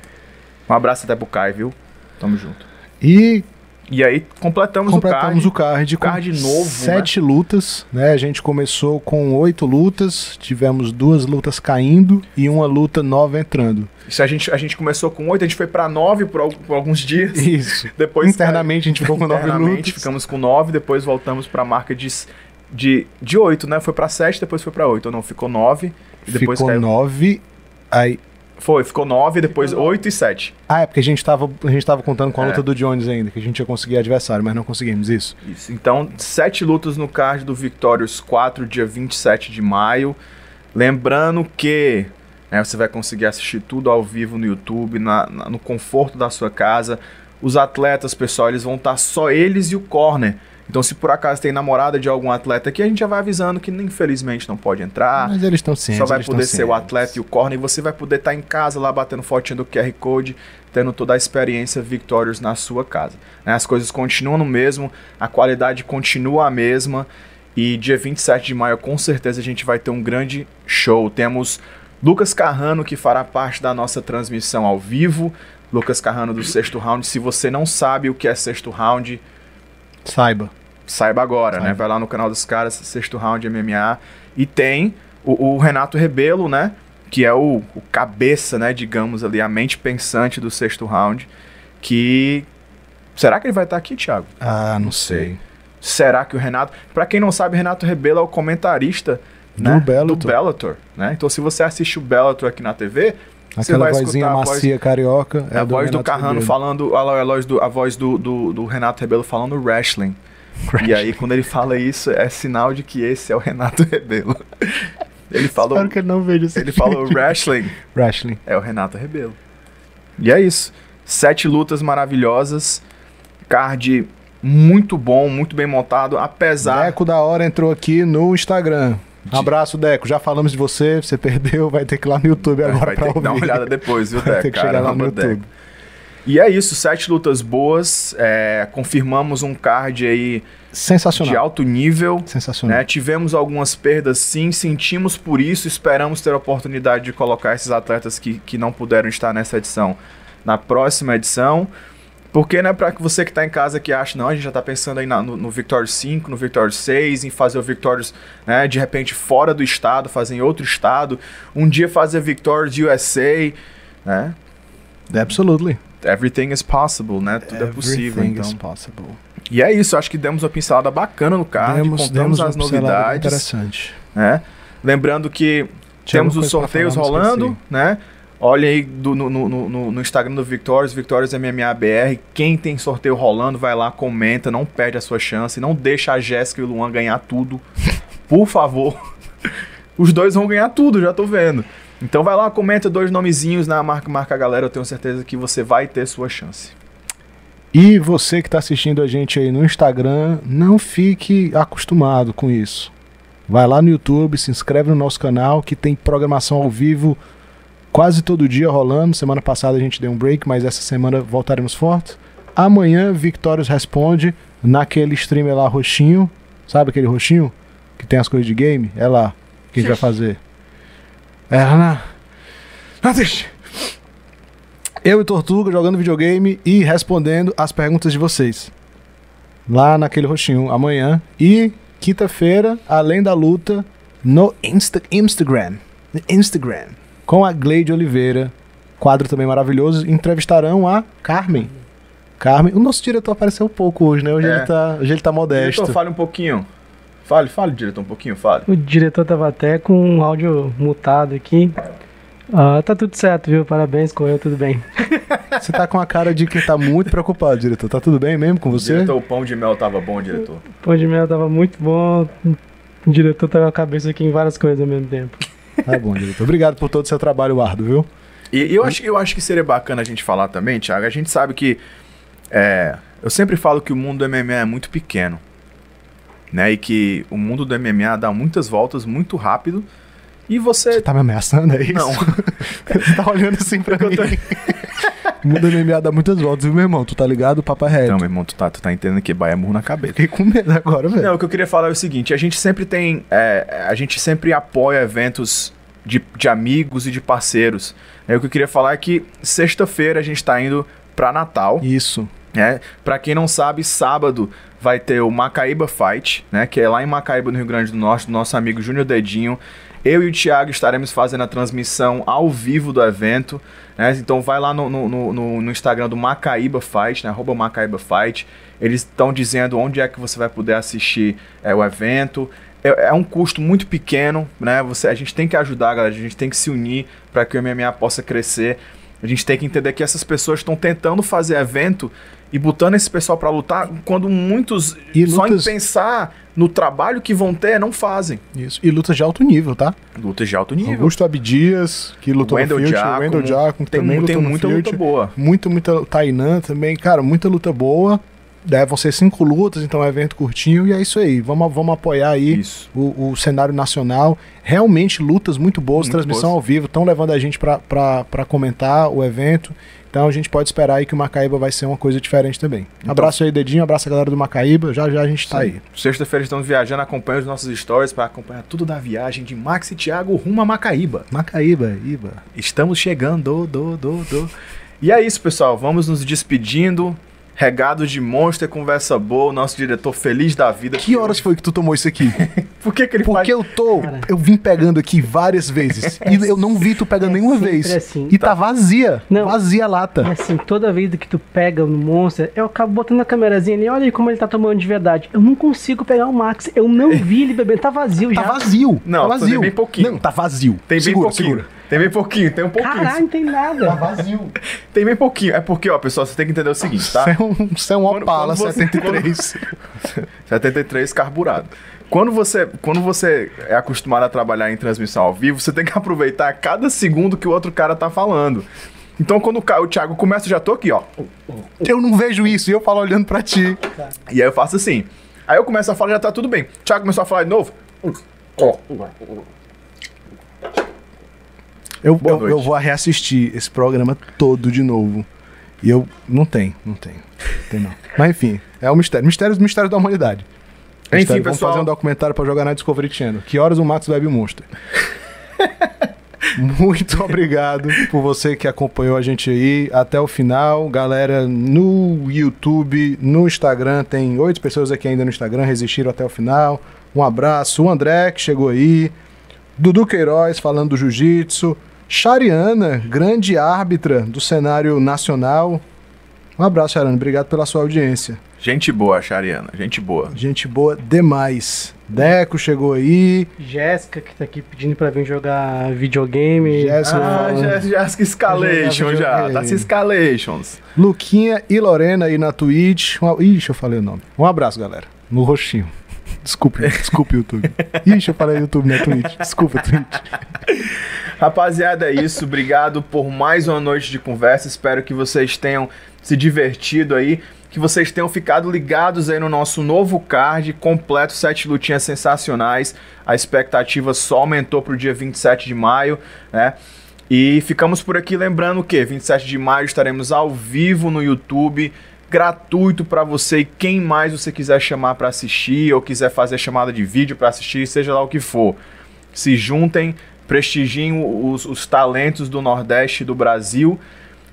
Um abraço até pro Caio, viu? Tamo junto.
E
E aí completamos,
completamos
o
o card, com
card novo,
sete lutas, né? A gente começou com oito lutas, tivemos duas lutas caindo e uma luta nova entrando.
Se a gente, a gente começou com 8, a gente foi pra 9 por, por alguns dias.
Isso.
Depois
Internamente a gente ficou com nove
Internamente
lutas.
ficamos com 9, depois voltamos pra marca de, de, de 8, né? Foi pra 7, depois foi pra 8. Ou não, ficou 9. E depois
ficou
caiu.
nove. Aí,
Foi, ficou 9, depois 8 e 7.
ah, é porque a gente tava, a gente tava contando com a
É.
luta do Jones ainda, que a gente ia conseguir adversário, mas não conseguimos isso.
Isso. Então, sete lutas no card do Victorious 4, dia 27 de maio. Lembrando que né, você vai conseguir assistir tudo ao vivo no YouTube, na- na- no conforto da sua casa. Os atletas, pessoal, eles vão estar só eles e o corner. Então, se por acaso tem namorada de algum atleta aqui, a gente já vai avisando que infelizmente não pode entrar.
mas eles estão cientes.
Ah, Só vai poder ser o
cientes.
atleta e o corner e você vai poder estar em casa lá batendo fotinho do QR Code, tendo toda a experiência Victorious na sua casa. né? As coisas continuam no mesmo, a qualidade continua a mesma e dia 27 de maio com certeza a gente vai ter um grande show. Temos Lucas Carrano que fará parte da nossa transmissão ao vivo. Lucas Carrano do sexto round. Se você não sabe o que é sexto round,
Saiba.
Saiba agora,
Saiba.
né? Vai lá no canal dos caras, sexto round MMA. E tem o, o Renato Rebelo, né? Que é o, o cabeça, né? Digamos ali, a mente pensante do sexto round. Que. Será que ele vai estar aqui, Thiago?
Ah, não, sei.
Será que o Renato. Pra quem não sabe, Renato Rebelo é o comentarista
Do
né?
Bellator.
do Bellator, né? Então, se você assiste o Bellator aqui na TV,
Aquela vozinha
escutar a voz
macia carioca.
é a voz do Carrano falando, a, voz, do, a voz do, do, do Renato Rebelo falando wrestling. E aí, quando ele fala isso, é sinal de que esse é o Renato Rebelo. Ele falou,
Espero que ele não veja esse
ele falou
vídeo.
wrestling,
Wrestling.
é o Renato Rebelo. E é isso. Sete lutas maravilhosas. Card muito bom, muito bem montado, apesar.
Deco da hora entrou aqui no Instagram.
De-
Abraço, Deco. Já falamos de você, você perdeu, vai ter que ir lá no YouTube agora
É, vai
pra
ter que
ouvir.
dar uma olhada depois, viu,
Vai
Deco?
ter que chegar lá no
Deco.
YouTube.
E é isso, sete lutas boas. é, confirmamos um card aí de
Sensacional.
alto nível.
Sensacional.
né? Tivemos algumas perdas, sim, sentimos por isso, esperamos ter a oportunidade de colocar esses atletas que, que não puderam estar nessa edição na próxima edição. Porque, né, para você que tá em casa que acha, não, a gente já tá pensando aí na- no, no Victorious 5, no Victorious 6, em fazer o Victorious, né, de repente fora do estado, fazer em outro estado, um dia fazer Victorious USA, né?
Absolutely.
Everything is possible, né? Tudo é possível,
Everything
então.
is possible.
E é isso, acho que demos uma pincelada bacana no card,
Demos,
contamos
demos
as novidades,
interessante.
né? Lembrando que
Tinha
temos os
pra
sorteios
falar, não
rolando, né? Olha aí do- no, no, no, no Instagram do Victorious, Victorious MMA BR. Quem tem sorteio rolando, vai lá, comenta, não perde a sua chance. Não deixa a Jéssica e o Luan ganhar tudo. Por favor. Os dois vão ganhar tudo, já tô vendo. Então vai lá, comenta dois nomezinhos na marca, marca a galera. Eu tenho certeza que você vai ter sua chance.
E você que está assistindo a gente aí no Instagram, não fique acostumado com isso. Vai lá no YouTube, se inscreve no nosso canal que tem programação ao vivo quase todo dia rolando. Semana passada a gente deu um break, mas essa semana voltaremos fortes. Amanhã Victorious responde naquele streamer lá roxinho. Sabe aquele roxinho que tem as coisas de game? É lá que a gente vai fazer. É lá na. Não, deixa. Eu e Tortuga jogando videogame e respondendo as perguntas de vocês. Lá naquele roxinho amanhã. E quinta-feira, além da luta, no Insta Instagram. No Instagram. Com a Gleide Oliveira. Quadro também maravilhoso. Entrevistarão a Carmen. Carmen. O nosso diretor apareceu um pouco hoje, né? Hoje,
É.
ele, tá, hoje ele tá modesto.
Diretor, fale um pouquinho. Fale, fale, diretor, um pouquinho, fale.
O diretor tava até com um áudio mutado aqui. Ah, tá tudo certo, viu? Parabéns, correu tudo bem.
Você tá com a cara de quem tá muito preocupado, diretor. Tá tudo bem mesmo com você?
Diretor, o pão de mel tava bom, diretor.
O pão de mel tava muito bom. O diretor tava com a cabeça aqui em várias coisas ao mesmo tempo.
Tá bom, diretor. Obrigado por todo o seu trabalho árduo, viu?
E eu acho, eu acho que seria bacana a gente falar também, Thiago. A gente sabe que. é, eu sempre falo que o mundo do MMA é muito pequeno. né? E que o mundo do MMA dá muitas voltas muito rápido. E você.
Você tá me ameaçando, é isso?
Não.
Você tá olhando assim pra mim. O mundo do MMA dá muitas voltas, viu, meu irmão? Tu tá ligado? Papo é reto.
Então, meu irmão, tu tá, tu tá entendendo que baia murro na cabeça.
Fiquei com medo agora, velho.
Não, o que eu queria falar é o seguinte: a gente sempre tem. é, a gente sempre apoia eventos de, de amigos e de parceiros. É, o que eu queria falar é que sexta-feira a gente tá indo pra Natal.
Isso.
né? Pra quem não sabe, sábado vai ter o Macaíba Fight, né? Que é lá em Macaíba, no Rio Grande do Norte, do nosso amigo Júnior Dedinho. Eu e o Thiago estaremos fazendo a transmissão ao vivo do evento. Né? Então vai lá no, no, no, no Instagram do Macaíba Fight, né? Arroba Macaíba Fight. Eles estão dizendo onde é que você vai poder assistir é, o evento. É, é um custo muito pequeno, né? Você, a gente tem que ajudar, galera. A gente tem que se unir para que o MMA possa crescer. A gente tem que entender que essas pessoas estão tentando fazer evento e botando esse pessoal para lutar, quando muitos,
E
só
lutas-
em pensar no trabalho que vão ter, não fazem.
Isso. E lutas de alto nível, tá?
Lutas de alto nível.
Augusto Abdias, que lutou
Wendell
no.
Giacomo,
Wendell Giacomo, que
tem,
também
tem
lutou no
muita luta boa.
Muito, muita. Tainan também, cara, muita luta boa. É, vão ser cinco lutas, então é um evento curtinho. E é isso aí. Vamos, vamos apoiar aí o, o cenário nacional. Realmente lutas muito boas,
Muito
transmissão
boas.
ao vivo. Estão levando a gente pra comentar o evento. Então a gente pode esperar aí que o Macaíba vai ser uma coisa diferente também.
Então-
Abraço aí, dedinho. Abraço a galera do Macaíba. Já já a gente tá aí.
Sexta-feira estamos viajando, acompanha os nossos stories para acompanhar tudo da viagem de Max e Thiago rumo a Macaíba.
Macaíba, Iba.
Estamos chegando, do, do, do. E é isso, pessoal. Vamos nos despedindo. Regados de Monster, conversa boa. O nosso diretor feliz da vida.
Que horas foi que tu tomou isso aqui?
Por que, que ele
Porque
faz?
eu tô.
Cara.
Eu vim pegando aqui várias vezes. E eu não vi tu pegando
É
nenhuma vez.
assim.
E tá vazia.
Não.
Vazia a lata.
assim, toda vez que tu pega no Monster, eu acabo botando a câmerazinha ali, olha aí como ele tá tomando de verdade. Eu não consigo pegar o Max, eu não vi ele bebendo, tá vazio
Tá
já.
vazio.
Não,
tá
tem
vazio.
bem pouquinho.
Não, tá vazio.
Tem bem
segura,
pouquinho.
segura.
Tem bem pouquinho, tem um pouquinho.
Caralho, não tem nada.
vazio.
Tem bem pouquinho. É porque, ó, pessoal, você tem que entender o seguinte, tá?
Isso é um, isso é um
Quando-
Opala
quando você-
73.
73 carburado. Quando você, quando você é acostumado a trabalhar em transmissão ao vivo, você tem que aproveitar cada segundo que o outro cara tá falando. Então, quando o, Thiago começa, eu já tô aqui, ó.
Eu não vejo isso e eu falo olhando pra ti.
E aí eu faço assim. Aí eu começo a falar, já tá tudo bem. O Thiago começou a falar de novo.
Eu, eu, eu vou reassistir esse programa todo de novo. E eu. Não tem, não tem. Tem não. Mas enfim, é o mistério. Mistério, mistério da humanidade.
Enfim,
Mistério. Vamos
pessoal.
fazer um documentário pra jogar na Discovery Channel. Que horas o Max bebe Monster? Muito obrigado por você que acompanhou a gente aí até o final. Galera, no YouTube, no Instagram, tem oito pessoas aqui ainda no Instagram, resistiram até o final. Um abraço. O André, que chegou aí. Dudu Queiroz, falando do jiu-jitsu. Chariana, grande árbitra do cenário nacional. Um abraço, Chariana. Obrigado pela sua audiência.
Gente boa, Chariana. Gente boa.
Gente boa demais. Deco chegou aí.
Jéssica, que tá aqui pedindo pra vir jogar videogame.
Jéssica.
Ah, se escalation
Já.
Tá se escalations.
Luquinha e Lorena aí na Twitch. Um, ixi, eu falei o nome. Um abraço, galera. No roxinho. Desculpe, desculpe, YouTube. Ixi, eu falei YouTube na Twitch. Desculpa, Twitch.
Rapaziada, é isso. Obrigado por mais uma noite de conversa. Espero que vocês tenham se divertido aí. Que vocês tenham ficado ligados aí no nosso novo card completo, sete lutinhas sensacionais. A expectativa só aumentou pro dia 27 de maio, né? E ficamos por aqui lembrando que 27 de maio estaremos ao vivo no YouTube, gratuito para você e quem mais você quiser chamar para assistir ou quiser fazer chamada de vídeo para assistir, seja lá o que for. Se juntem, prestigiem os, os talentos do Nordeste do Brasil.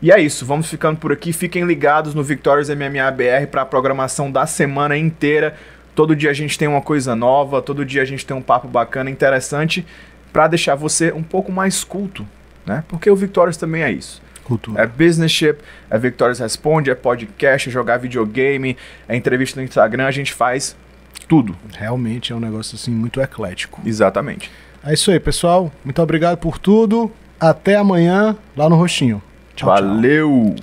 E é isso, vamos ficando por aqui. Fiquem ligados no Victorious MMA BR para a programação da semana inteira. Todo dia a gente tem uma coisa nova, todo dia a gente tem um papo bacana, interessante, para deixar você um pouco mais culto, né? Porque o Victorious também é isso.
Cultura.
É businessship, é Victorious Responde, é podcast, é jogar videogame, é entrevista no Instagram, a gente faz tudo.
Realmente é um negócio assim muito eclético.
Exatamente.
É isso aí, pessoal. Muito obrigado por tudo. Até amanhã lá no roxinho. Tchau, tchau.
Valeu!